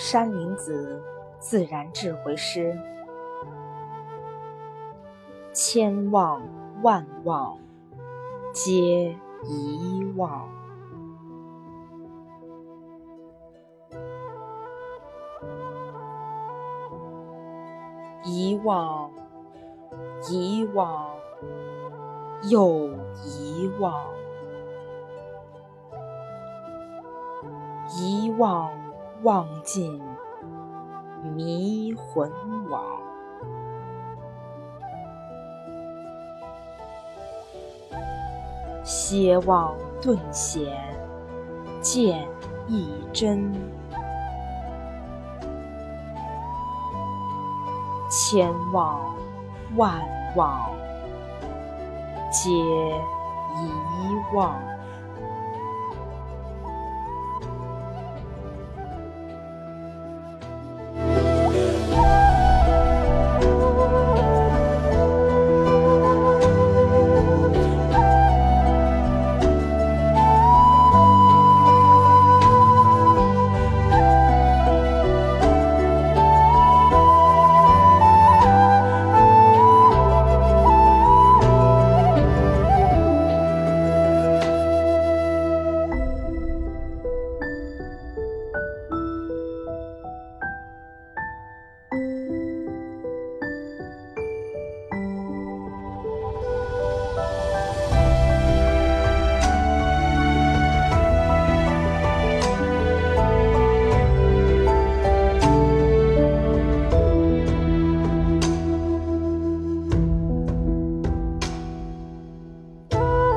山林子自然智慧诗，千望万望皆遗忘，遗忘，遗忘，又遗忘，遗忘。望尽迷魂网，歇望顿显见一真，千望万望皆遗忘。